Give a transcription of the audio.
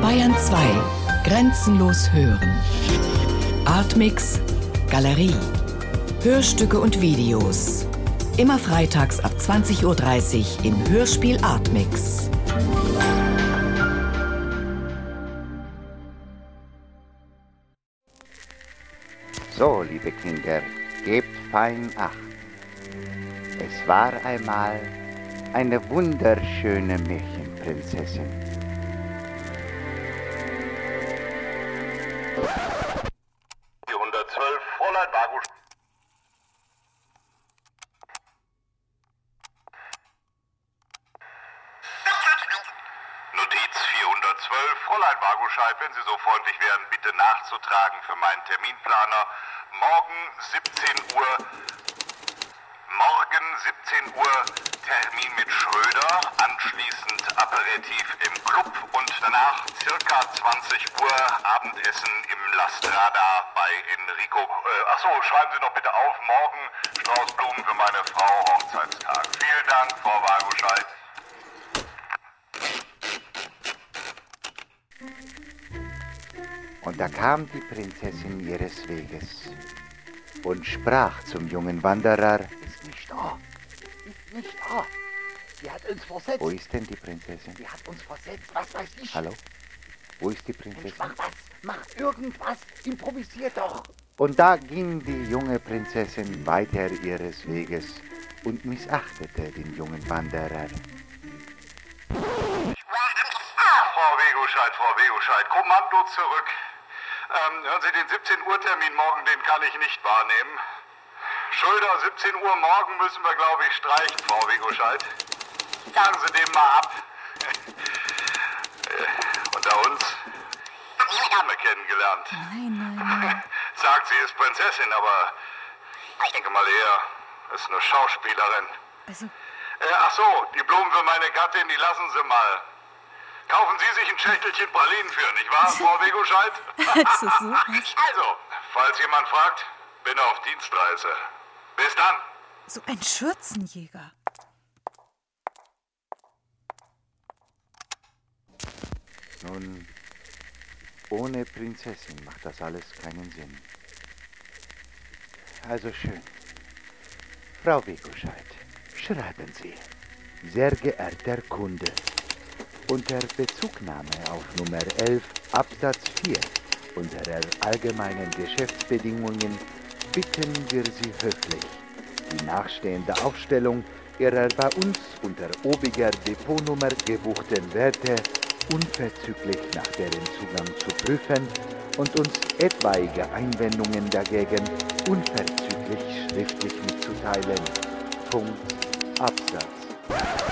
Bayern 2. Grenzenlos hören. Artmix. Galerie. Hörstücke und Videos. Immer freitags ab 20.30 Uhr im Hörspiel Artmix. So, liebe Kinder, gebt fein Acht. Es war einmal eine wunderschöne Märchenprinzessin. Die 112, Fräulein Bagusch. Notiz 412, Fräulein Waguscheid, wenn Sie so freundlich wären, bitte nachzutragen für meinen Terminplaner. Morgen 17 Uhr. Morgen 17 Uhr Termin mit Schröder, anschließend Aperitif im Club und danach circa 20 Uhr Abendessen im La Strada bei Enrico. Äh, achso, schreiben Sie noch bitte auf, morgen Straußblumen für meine Frau Hochzeitstag. Vielen Dank, Frau Waguscheid. Und da kam die Prinzessin ihres Weges und sprach zum jungen Wanderer, Ist nicht da. Uns versetzt. wo ist denn die Prinzessin? Sie hat uns versetzt. Was weiß ich. Hallo? Wo ist die Mensch, Prinzessin? mach was. Mach irgendwas. Improvisier doch. Und da ging die junge Prinzessin weiter ihres Weges und missachtete den jungen Wanderer. Frau Weguscheid, Frau Weguscheid, Kommando zurück. Ähm, hören Sie, den 17 Uhr Termin morgen, den kann ich nicht wahrnehmen. Schröder, 17 Uhr morgen müssen wir, glaube ich, streichen, Frau Weguscheid. Sagen Sie dem mal ab. Unter uns. Haben wir kennengelernt. Nein, nein, nein. Sagt, sie ist Prinzessin, aber ich denke mal eher, ist eine Schauspielerin. Also, Äh, ach so, die Blumen für meine Gattin, die lassen Sie mal. Kaufen Sie sich ein Schächtelchen Pralinen für, nicht wahr, Frau Wegoscheid? Also, falls jemand fragt, bin auf Dienstreise. Bis dann. So ein Schürzenjäger. Nun, ohne Prinzessin macht das alles keinen Sinn. Also schön. Frau Wegoscheid, schreiben Sie. Sehr geehrter Kunde, unter Bezugnahme auf Nummer 11 Absatz 4 unserer allgemeinen Geschäftsbedingungen bitten wir Sie höflich, die nachstehende Aufstellung Ihrer bei uns unter obiger Depotnummer gebuchten Werte unverzüglich nach deren Zugang zu prüfen und uns etwaige Einwendungen dagegen unverzüglich schriftlich mitzuteilen. Punkt Absatz.